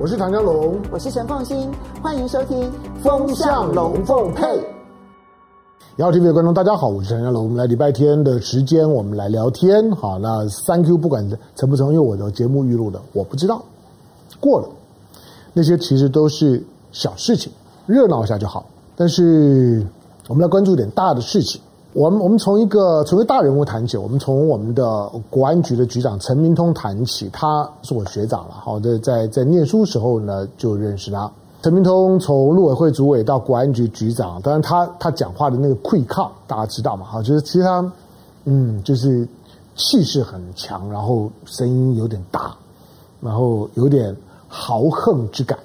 我是唐江龙，我是陈凤新，欢迎收听《风向龙凤配》。幺 TV 的观众，大家好，我是陈家龙。我们来礼拜天的时间，我们来聊天。好，那三 Q 不管成不成，因为我的节目预录的，我不知道过了。那些其实都是小事情，热闹一下就好。但是我们来关注一点大的事情。我们我们从一个从一个大人物谈起，我们从我们的国安局的局长陈明通谈起。他是我学长了，好的，在在念书时候呢就认识他。陈明通从陆委会主委到国安局局长，当然他他讲话的那个溃抗大家知道嘛？好，就是其实他嗯，就是气势很强，然后声音有点大，然后有点豪横之感。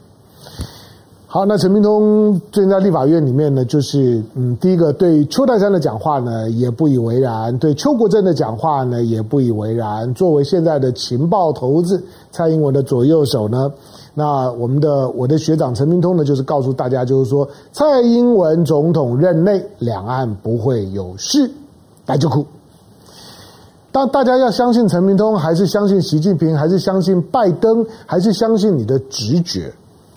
好，那陈明通最近在立法院里面呢，就是嗯，第一个对邱泰山的讲话呢也不以为然，对邱国正的讲话呢也不以为然。作为现在的情报头子，蔡英文的左右手呢，那我们的我的学长陈明通呢，就是告诉大家，就是说蔡英文总统任内两岸不会有事，来就哭。当大家要相信陈明通，还是相信习近平，还是相信拜登，还是相信你的直觉？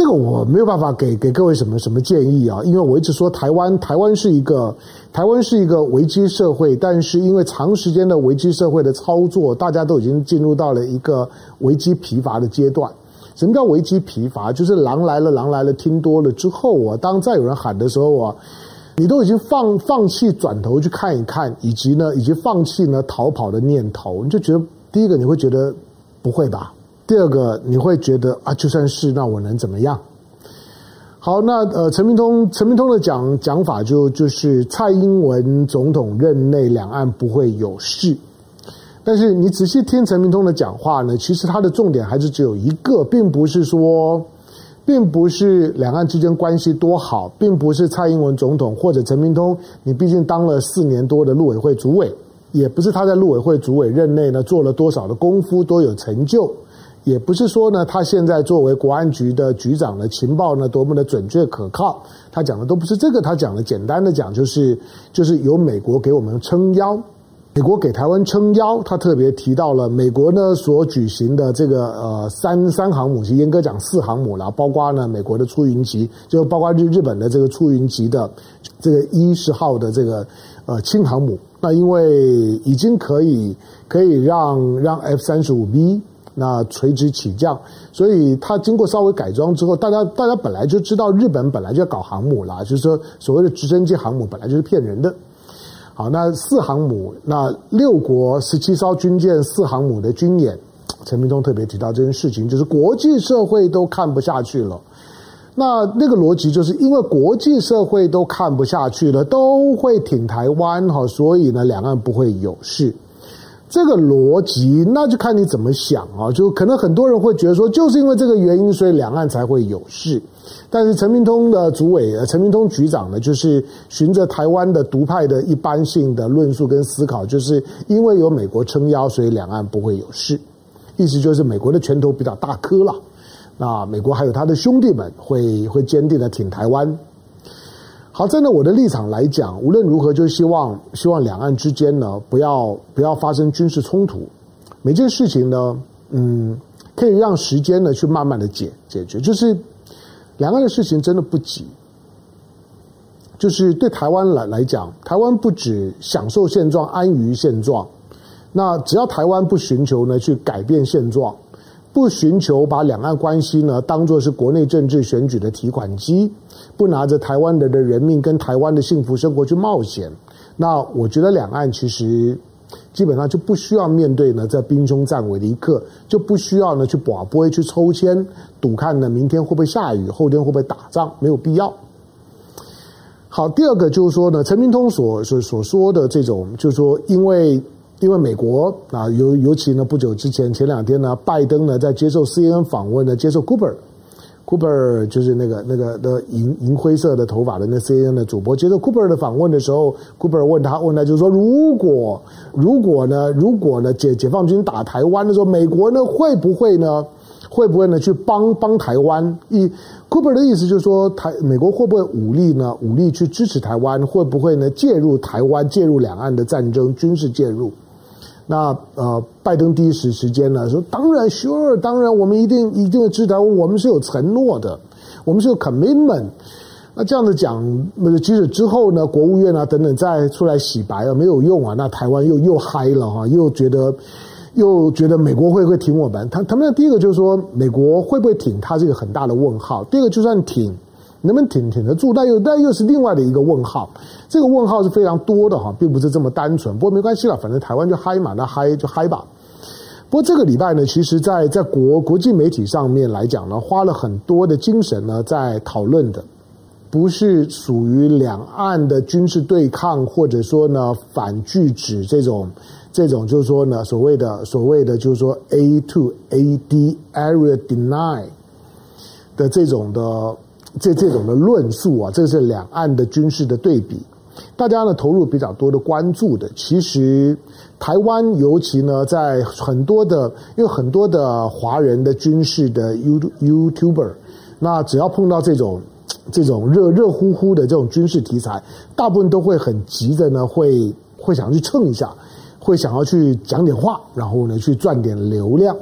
这个我没有办法给给各位什么什么建议啊，因为我一直说台湾台湾是一个台湾是一个危机社会，但是因为长时间的危机社会的操作，大家都已经进入到了一个危机疲乏的阶段。什么叫危机疲乏？就是狼来了，狼来了，听多了之后啊，当再有人喊的时候啊，你都已经放放弃转头去看一看，以及呢，以及放弃呢逃跑的念头，你就觉得第一个你会觉得不会吧？第二个，你会觉得啊，就算是那我能怎么样？好，那呃，陈明通陈明通的讲讲法就就是蔡英文总统任内两岸不会有事，但是你仔细听陈明通的讲话呢，其实他的重点还是只有一个，并不是说，并不是两岸之间关系多好，并不是蔡英文总统或者陈明通，你毕竟当了四年多的陆委会主委，也不是他在陆委会主委任内呢做了多少的功夫，多有成就。也不是说呢，他现在作为国安局的局长的情报呢多么的准确可靠，他讲的都不是这个，他讲的简单的讲就是就是由美国给我们撑腰，美国给台湾撑腰，他特别提到了美国呢所举行的这个呃三三航母，其严格讲四航母了，包括呢美国的出云级，就包括日日本的这个出云级的这个一十号的这个呃轻航母，那因为已经可以可以让让 F 三十五 B。那垂直起降，所以它经过稍微改装之后，大家大家本来就知道日本本来就要搞航母啦，就是说所谓的直升机航母本来就是骗人的。好，那四航母，那六国十七艘军舰四航母的军演，陈明通特别提到这件事情，就是国际社会都看不下去了。那那个逻辑就是因为国际社会都看不下去了，都会挺台湾哈，所以呢，两岸不会有事。这个逻辑，那就看你怎么想啊。就可能很多人会觉得说，就是因为这个原因，所以两岸才会有事。但是陈明通的主委，陈明通局长呢，就是循着台湾的独派的一般性的论述跟思考，就是因为有美国撑腰，所以两岸不会有事。意思就是美国的拳头比较大颗了，那美国还有他的兄弟们会会坚定的挺台湾。好，站在我的立场来讲，无论如何，就希望希望两岸之间呢，不要不要发生军事冲突。每件事情呢，嗯，可以让时间呢去慢慢的解解决。就是两岸的事情真的不急。就是对台湾来来讲，台湾不止享受现状、安于现状。那只要台湾不寻求呢去改变现状。不寻求把两岸关系呢当做是国内政治选举的提款机，不拿着台湾人的人命跟台湾的幸福生活去冒险，那我觉得两岸其实基本上就不需要面对呢在兵凶战危的一刻，就不需要呢去博杯去抽签赌看呢明天会不会下雨，后天会不会打仗，没有必要。好，第二个就是说呢，陈明通所所所说的这种，就是说因为。因为美国啊，尤尤其呢，不久之前前两天呢，拜登呢在接受 CNN 访问呢，接受 Cooper Cooper 就是那个那个的银银灰色的头发的那 CNN 的主播，接受 Cooper 的访问的时候，Cooper 问他问他就是说，如果如果呢，如果呢解解放军打台湾的时候，美国呢会不会呢会不会呢去帮帮台湾？一 Cooper 的意思就是说，台美国会不会武力呢武力去支持台湾？会不会呢介入台湾介入两岸的战争军事介入？那呃，拜登第一时时间呢说，当然，sure，当然，我们一定一定会支持，我们是有承诺的，我们是有 commitment。那这样子讲，那即使之后呢，国务院啊等等再出来洗白啊，没有用啊，那台湾又又嗨了哈，又觉得又觉得美国会不会挺我们？他他们第一个就是说，美国会不会挺他这个很大的问号。第二个就算挺。能不能挺挺得住？但又但又是另外的一个问号。这个问号是非常多的哈，并不是这么单纯。不过没关系了，反正台湾就嗨嘛，那嗨就嗨吧。不过这个礼拜呢，其实在在国国际媒体上面来讲呢，花了很多的精神呢，在讨论的，不是属于两岸的军事对抗，或者说呢反拒止这种这种，就是说呢所谓的所谓的就是说 A to A D Area Deny 的这种的。这这种的论述啊，这是两岸的军事的对比，大家呢投入比较多的关注的。其实台湾尤其呢，在很多的，因为很多的华人的军事的 You YouTuber，那只要碰到这种这种热热乎乎的这种军事题材，大部分都会很急的呢，会会想要去蹭一下，会想要去讲点话，然后呢去赚点流量。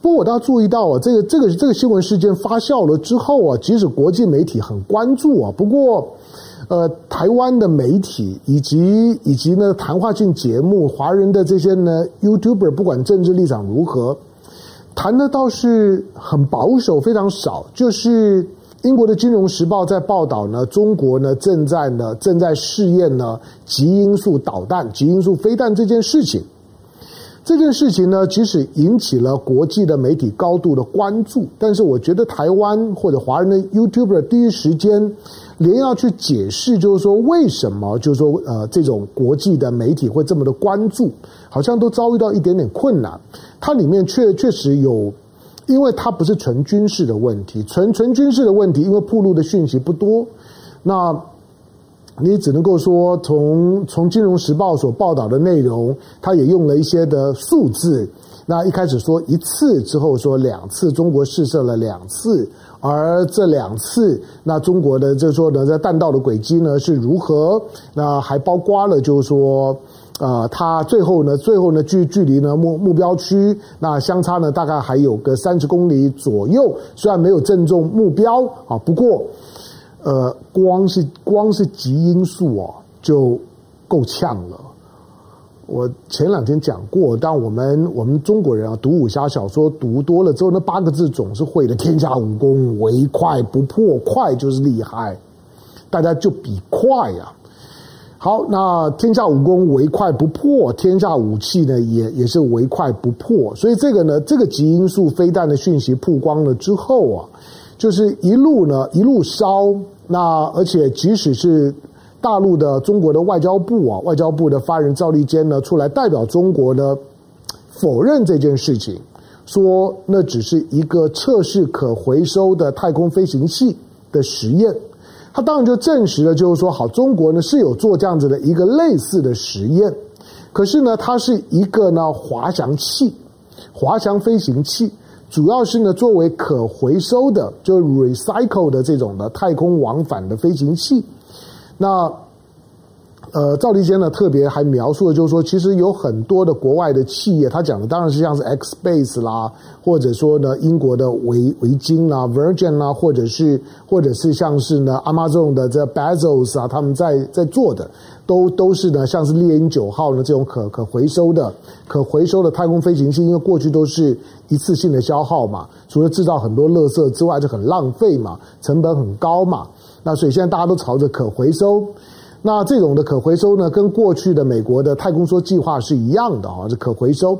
不过我倒注意到啊，这个这个这个新闻事件发酵了之后啊，即使国际媒体很关注啊，不过，呃，台湾的媒体以及以及呢谈话性节目，华人的这些呢 YouTuber，不管政治立场如何，谈的倒是很保守，非常少。就是英国的《金融时报》在报道呢，中国呢正在呢正在试验呢极音速导弹、极音速飞弹这件事情。这件事情呢，即使引起了国际的媒体高度的关注，但是我觉得台湾或者华人的 YouTuber 第一时间连要去解释，就是说为什么，就是说呃，这种国际的媒体会这么的关注，好像都遭遇到一点点困难。它里面确确实有，因为它不是纯军事的问题，纯纯军事的问题，因为暴露的讯息不多，那。你只能够说，从从《金融时报》所报道的内容，他也用了一些的数字。那一开始说一次，之后说两次，中国试射了两次，而这两次，那中国的就是说呢，在弹道的轨迹呢是如何？那还包括了就是说，呃，它最后呢，最后呢距距离呢目目标区那相差呢大概还有个三十公里左右，虽然没有正中目标啊，不过。呃，光是光是极音速哦，就够呛了。我前两天讲过，但我们我们中国人啊，读武侠小说读多了之后，那八个字总是会的：天下武功，唯快不破。快就是厉害，大家就比快呀、啊。好，那天下武功唯快不破，天下武器呢也也是唯快不破。所以这个呢，这个极音速飞弹的讯息曝光了之后啊。就是一路呢，一路烧。那而且即使是大陆的中国的外交部啊，外交部的发言人赵立坚呢，出来代表中国呢，否认这件事情，说那只是一个测试可回收的太空飞行器的实验。他当然就证实了，就是说，好，中国呢是有做这样子的一个类似的实验，可是呢，它是一个呢滑翔器，滑翔飞行器。主要是呢，作为可回收的，就 recycle 的这种的太空往返的飞行器，那。呃，赵立坚呢特别还描述了，就是说，其实有很多的国外的企业，他讲的当然是像是 X Space 啦，或者说呢，英国的维维京啦、Virgin 啦，或者是或者是像是呢，Amazon 的这 Bezos 啊，他们在在做的，都都是呢，像是猎鹰九号呢这种可可回收的、可回收的太空飞行器，因为过去都是一次性的消耗嘛，除了制造很多垃圾之外，就很浪费嘛，成本很高嘛，那所以现在大家都朝着可回收。那这种的可回收呢，跟过去的美国的太空梭计划是一样的啊，是可回收。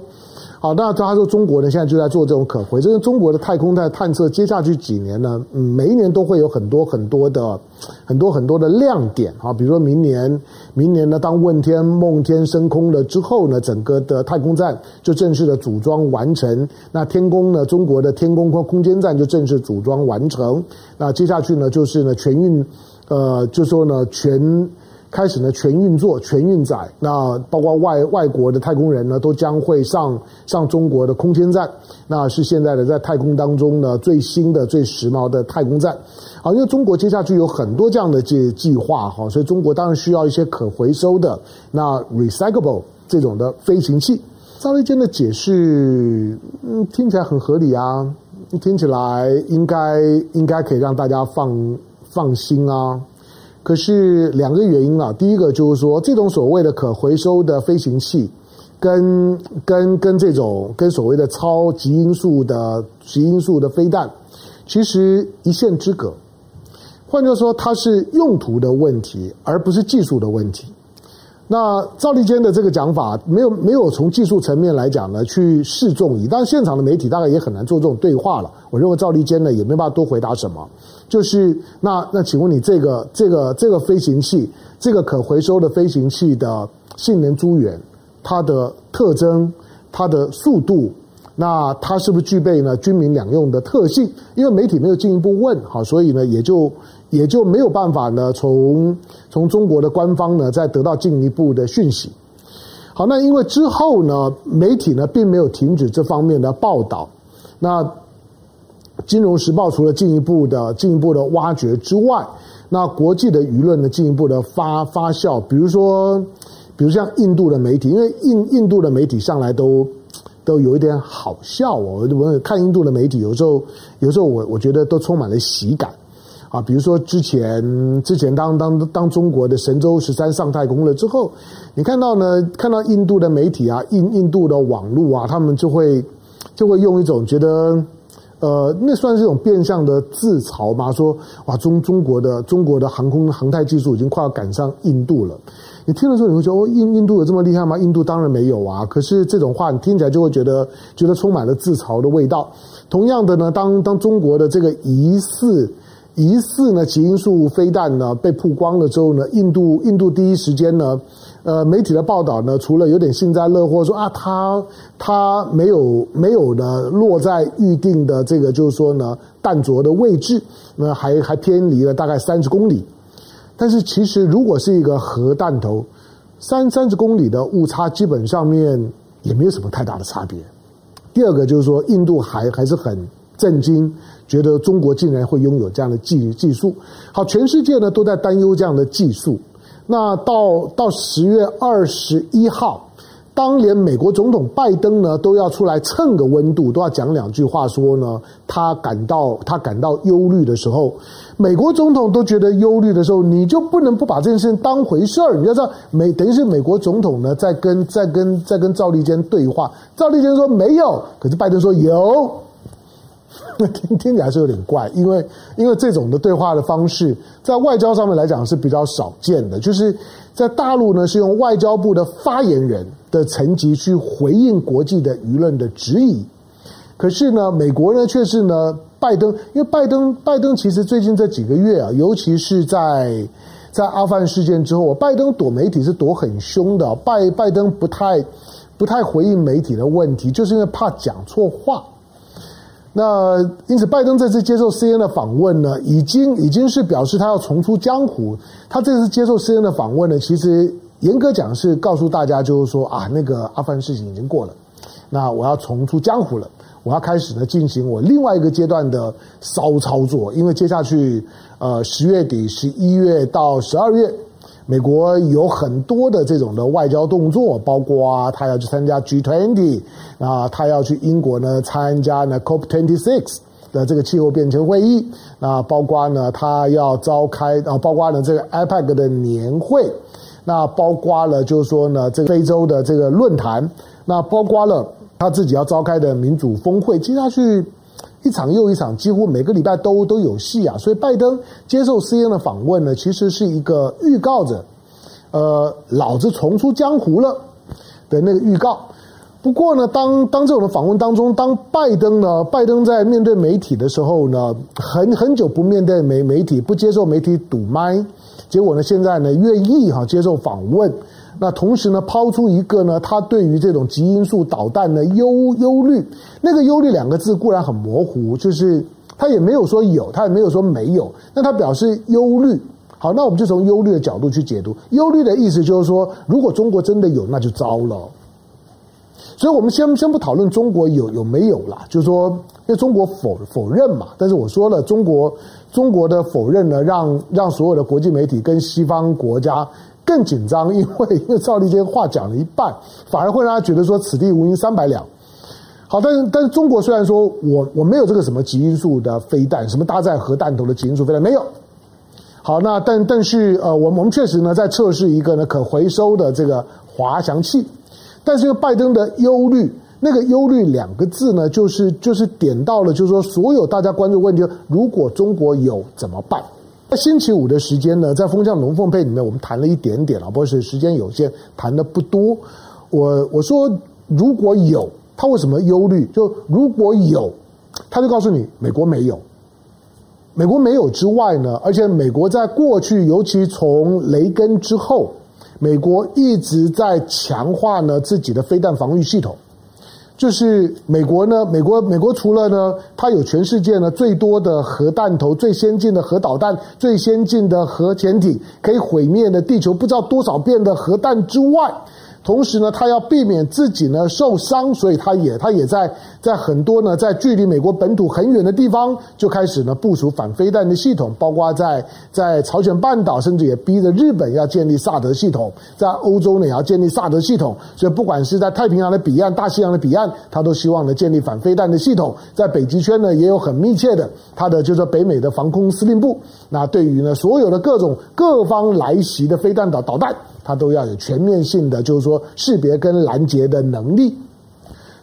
好，那他说中国呢，现在就在做这种可回收。中国的太空在探测，接下去几年呢，嗯，每一年都会有很多很多的很多很多的亮点啊。比如说明年，明年呢，当问天、梦天升空了之后呢，整个的太空站就正式的组装完成。那天宫呢，中国的天宫空空间站就正式组装完成。那接下去呢，就是呢全运，呃，就说呢全。开始呢，全运作、全运载，那包括外外国的太空人呢，都将会上上中国的空间站，那是现在的在太空当中呢最新的、最时髦的太空站。好，因为中国接下去有很多这样的计计划哈，所以中国当然需要一些可回收的那 recyclable 这种的飞行器。赵立坚的解释，嗯，听起来很合理啊，听起来应该应该可以让大家放放心啊。可是两个原因啊，第一个就是说，这种所谓的可回收的飞行器，跟跟跟这种跟所谓的超极音速的极音速的飞弹，其实一线之隔。换句话说，它是用途的问题，而不是技术的问题。那赵立坚的这个讲法，没有没有从技术层面来讲呢，去示众议。当然，现场的媒体大概也很难做这种对话了。我认为赵立坚呢，也没办法多回答什么。就是那那，请问你这个这个这个飞行器，这个可回收的飞行器的性能资源，它的特征，它的速度。那它是不是具备呢军民两用的特性？因为媒体没有进一步问，好，所以呢也就也就没有办法呢从从中国的官方呢再得到进一步的讯息。好，那因为之后呢媒体呢并没有停止这方面的报道。那《金融时报》除了进一步的进一步的挖掘之外，那国际的舆论呢进一步的发发酵，比如说比如像印度的媒体，因为印印度的媒体向来都。都有一点好笑哦，我看印度的媒体，有时候有时候我我觉得都充满了喜感啊。比如说之前之前当当当中国的神舟十三上太空了之后，你看到呢，看到印度的媒体啊，印印度的网络啊，他们就会就会用一种觉得呃，那算是一种变相的自嘲嘛，说哇中中国的中国的航空航太技术已经快要赶上印度了。你听了之后，你会觉得哦，印印度有这么厉害吗？印度当然没有啊。可是这种话你听起来就会觉得觉得充满了自嘲的味道。同样的呢，当当中国的这个疑似疑似呢极音速飞弹呢被曝光了之后呢，印度印度第一时间呢，呃，媒体的报道呢，除了有点幸灾乐祸说啊，它它没有没有呢落在预定的这个就是说呢弹着的位置，那还还偏离了大概三十公里。但是其实，如果是一个核弹头，三三十公里的误差，基本上面也没有什么太大的差别。第二个就是说，印度还还是很震惊，觉得中国竟然会拥有这样的技技术。好，全世界呢都在担忧这样的技术。那到到十月二十一号。当连美国总统拜登呢都要出来蹭个温度，都要讲两句话，说呢他感到他感到忧虑的时候，美国总统都觉得忧虑的时候，你就不能不把这件事情当回事儿。你要知道，美等于是美国总统呢在跟在跟在跟赵立坚对话，赵立坚说没有，可是拜登说有。那 听听起来是有点怪，因为因为这种的对话的方式，在外交上面来讲是比较少见的。就是在大陆呢，是用外交部的发言人的层级去回应国际的舆论的质疑。可是呢，美国呢却是呢，拜登，因为拜登拜登其实最近这几个月啊，尤其是在在阿富汗事件之后，拜登躲媒体是躲很凶的。拜拜登不太不太回应媒体的问题，就是因为怕讲错话。那因此，拜登这次接受 CNN 的访问呢，已经已经是表示他要重出江湖。他这次接受 CNN 的访问呢，其实严格讲是告诉大家，就是说啊，那个阿富汗事情已经过了，那我要重出江湖了，我要开始呢进行我另外一个阶段的骚操作，因为接下去呃十月底、十一月到十二月。美国有很多的这种的外交动作，包括啊他要去参加 G20 啊，他要去英国呢参加呢 COP26 的这个气候变迁会议啊，包括呢他要召开啊，包括呢这个 IPAC 的年会，那包括了就是说呢这个非洲的这个论坛，那包括了他自己要召开的民主峰会，接下去。一场又一场，几乎每个礼拜都都有戏啊！所以拜登接受 C N 的访问呢，其实是一个预告着，呃，老子重出江湖了的那个预告。不过呢，当当这种访问当中，当拜登呢，拜登在面对媒体的时候呢，很很久不面对媒媒体，不接受媒体堵麦，结果呢，现在呢，愿意哈接受访问。那同时呢，抛出一个呢，他对于这种极音速导弹的忧忧虑，那个忧虑两个字固然很模糊，就是他也没有说有，他也没有说没有，那他表示忧虑。好，那我们就从忧虑的角度去解读，忧虑的意思就是说，如果中国真的有，那就糟了。所以我们先先不讨论中国有有没有啦，就是说，因为中国否否认嘛，但是我说了，中国中国的否认呢，让让所有的国际媒体跟西方国家。更紧张，因为因为赵立坚话讲了一半，反而会让他觉得说此地无银三百两。好，但是但是中国虽然说我我没有这个什么极音速的飞弹，什么搭载核弹头的极音速飞弹没有。好，那但但是呃，我们我们确实呢在测试一个呢可回收的这个滑翔器，但是因为拜登的忧虑，那个忧虑两个字呢，就是就是点到了，就是说所有大家关注问题，如果中国有怎么办？在星期五的时间呢，在风向龙凤配里面，我们谈了一点点啊，不是时间有限，谈的不多。我我说如果有，他为什么忧虑？就如果有，他就告诉你，美国没有。美国没有之外呢，而且美国在过去，尤其从雷根之后，美国一直在强化呢自己的飞弹防御系统。就是美国呢，美国美国除了呢，它有全世界呢最多的核弹头、最先进的核导弹、最先进的核潜艇，可以毁灭的地球不知道多少遍的核弹之外。同时呢，他要避免自己呢受伤，所以他也他也在在很多呢在距离美国本土很远的地方就开始呢部署反飞弹的系统，包括在在朝鲜半岛，甚至也逼着日本要建立萨德系统，在欧洲呢也要建立萨德系统。所以不管是在太平洋的彼岸、大西洋的彼岸，他都希望呢建立反飞弹的系统。在北极圈呢也有很密切的他的就是北美的防空司令部。那对于呢所有的各种各方来袭的飞弹导导弹。它都要有全面性的，就是说识别跟拦截的能力。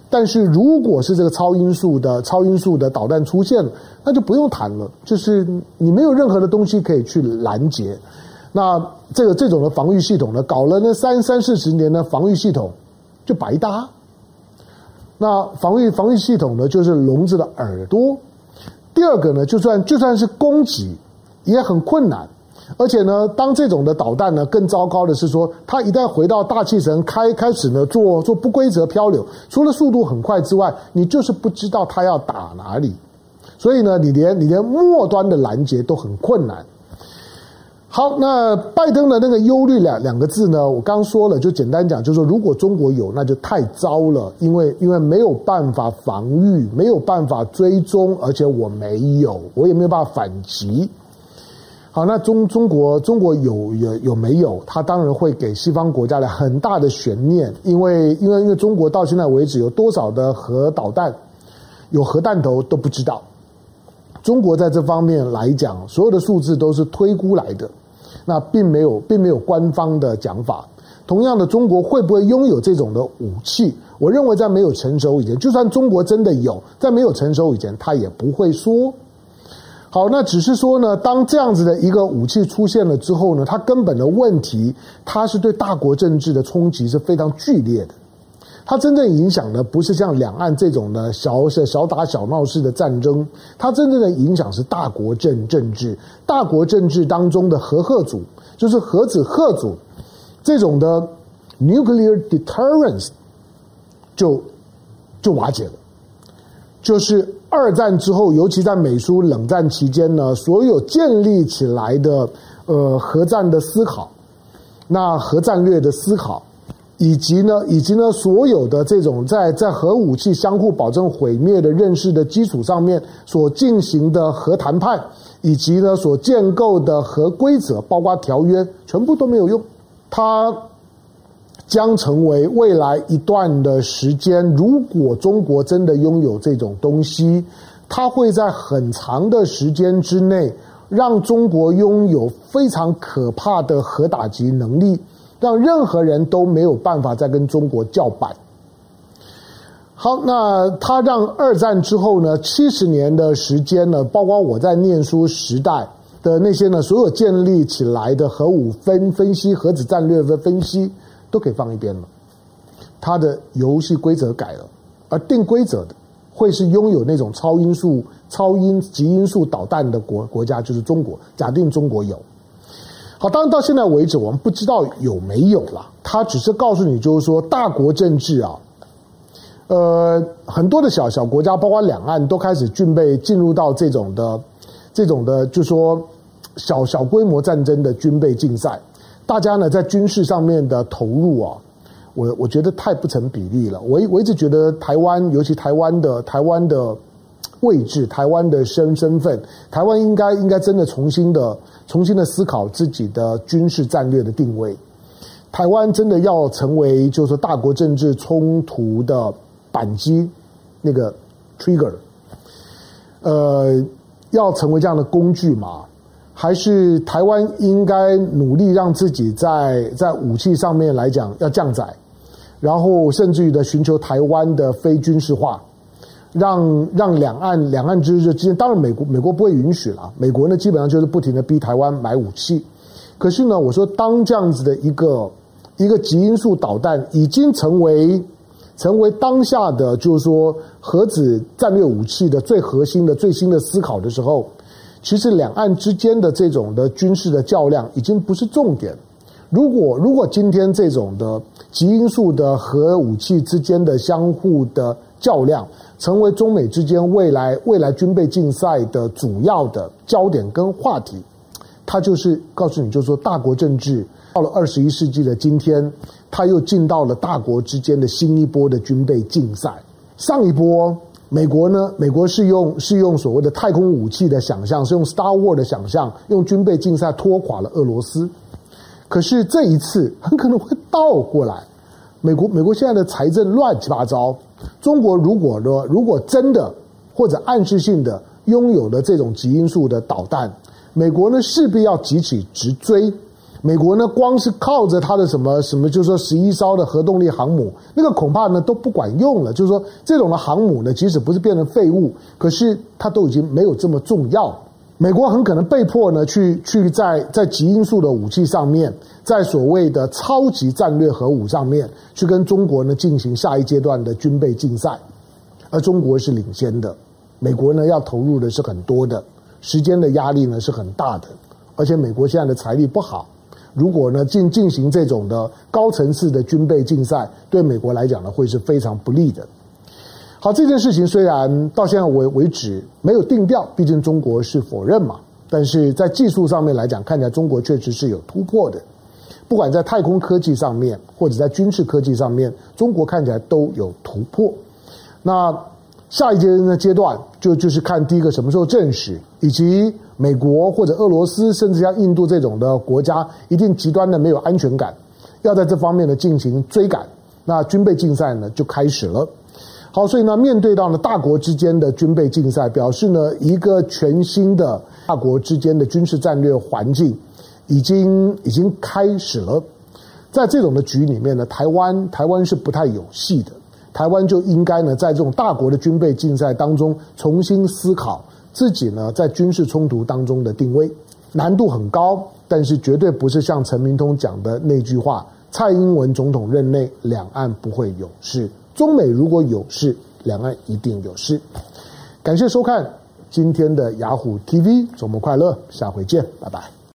但是如果是这个超音速的超音速的导弹出现了，那就不用谈了，就是你没有任何的东西可以去拦截。那这个这种的防御系统呢，搞了那三三四十年的防御系统就白搭。那防御防御系统呢，就是聋子的耳朵。第二个呢，就算就算是攻击，也很困难。而且呢，当这种的导弹呢，更糟糕的是说，它一旦回到大气层，开开始呢做做不规则漂流，除了速度很快之外，你就是不知道它要打哪里，所以呢，你连你连末端的拦截都很困难。好，那拜登的那个忧虑两两个字呢，我刚说了，就简单讲，就是说如果中国有，那就太糟了，因为因为没有办法防御，没有办法追踪，而且我没有，我也没有办法反击。好，那中中国中国有有有没有？他当然会给西方国家的很大的悬念，因为因为因为中国到现在为止有多少的核导弹，有核弹头都不知道。中国在这方面来讲，所有的数字都是推估来的，那并没有并没有官方的讲法。同样的，中国会不会拥有这种的武器？我认为在没有成熟以前，就算中国真的有，在没有成熟以前，他也不会说。好，那只是说呢，当这样子的一个武器出现了之后呢，它根本的问题，它是对大国政治的冲击是非常剧烈的。它真正影响的不是像两岸这种的小小打小闹式的战争，它真正的影响是大国政政治，大国政治当中的核核组，就是核子核组这种的 nuclear deterrence 就就瓦解了，就是。二战之后，尤其在美苏冷战期间呢，所有建立起来的呃核战的思考，那核战略的思考，以及呢，以及呢，所有的这种在在核武器相互保证毁灭的认识的基础上面所进行的核谈判，以及呢所建构的核规则，包括条约，全部都没有用。它。将成为未来一段的时间，如果中国真的拥有这种东西，它会在很长的时间之内，让中国拥有非常可怕的核打击能力，让任何人都没有办法再跟中国叫板。好，那它让二战之后呢，七十年的时间呢，包括我在念书时代的那些呢，所有建立起来的核武分分析、核子战略的分析。都可以放一边了，它的游戏规则改了，而定规则的会是拥有那种超音速、超音极音速导弹的国国家，就是中国。假定中国有，好，当然到现在为止，我们不知道有没有了。他只是告诉你，就是说大国政治啊，呃，很多的小小国家，包括两岸，都开始准备进入到这种的、这种的，就说小小规模战争的军备竞赛。大家呢，在军事上面的投入啊，我我觉得太不成比例了。我我一直觉得台湾，尤其台湾的台湾的位置，台湾的身身份，台湾应该应该真的重新的重新的思考自己的军事战略的定位。台湾真的要成为就是说大国政治冲突的扳机那个 trigger，呃，要成为这样的工具嘛？还是台湾应该努力让自己在在武器上面来讲要降载，然后甚至于的寻求台湾的非军事化，让让两岸两岸之之间，当然美国美国不会允许了，美国呢基本上就是不停的逼台湾买武器，可是呢，我说当这样子的一个一个极音速导弹已经成为成为当下的就是说核子战略武器的最核心的最新的思考的时候。其实两岸之间的这种的军事的较量已经不是重点。如果如果今天这种的极因素的核武器之间的相互的较量，成为中美之间未来未来军备竞赛的主要的焦点跟话题，它就是告诉你，就是说大国政治到了二十一世纪的今天，它又进到了大国之间的新一波的军备竞赛。上一波。美国呢？美国是用是用所谓的太空武器的想象，是用 Star War 的想象，用军备竞赛拖垮了俄罗斯。可是这一次很可能会倒过来。美国美国现在的财政乱七八糟，中国如果呢，如果真的或者暗示性的拥有了这种极音速的导弹，美国呢势必要急起直追。美国呢，光是靠着它的什么什么，就是说十一艘的核动力航母，那个恐怕呢都不管用了。就是说，这种的航母呢，即使不是变成废物，可是它都已经没有这么重要。美国很可能被迫呢，去去在在极音速的武器上面，在所谓的超级战略核武上面，去跟中国呢进行下一阶段的军备竞赛，而中国是领先的，美国呢要投入的是很多的，时间的压力呢是很大的，而且美国现在的财力不好。如果呢进进行这种的高层次的军备竞赛，对美国来讲呢会是非常不利的。好，这件事情虽然到现在为为止没有定调，毕竟中国是否认嘛，但是在技术上面来讲，看起来中国确实是有突破的。不管在太空科技上面，或者在军事科技上面，中国看起来都有突破。那下一阶的阶段就就是看第一个什么时候证实，以及。美国或者俄罗斯，甚至像印度这种的国家，一定极端的没有安全感，要在这方面呢进行追赶，那军备竞赛呢就开始了。好，所以呢，面对到呢大国之间的军备竞赛，表示呢一个全新的大国之间的军事战略环境已经已经开始了。在这种的局里面呢，台湾台湾是不太有戏的，台湾就应该呢在这种大国的军备竞赛当中重新思考。自己呢，在军事冲突当中的定位难度很高，但是绝对不是像陈明通讲的那句话：蔡英文总统任内，两岸不会有事；中美如果有事，两岸一定有事。感谢收看今天的雅虎 TV，周末快乐，下回见，拜拜。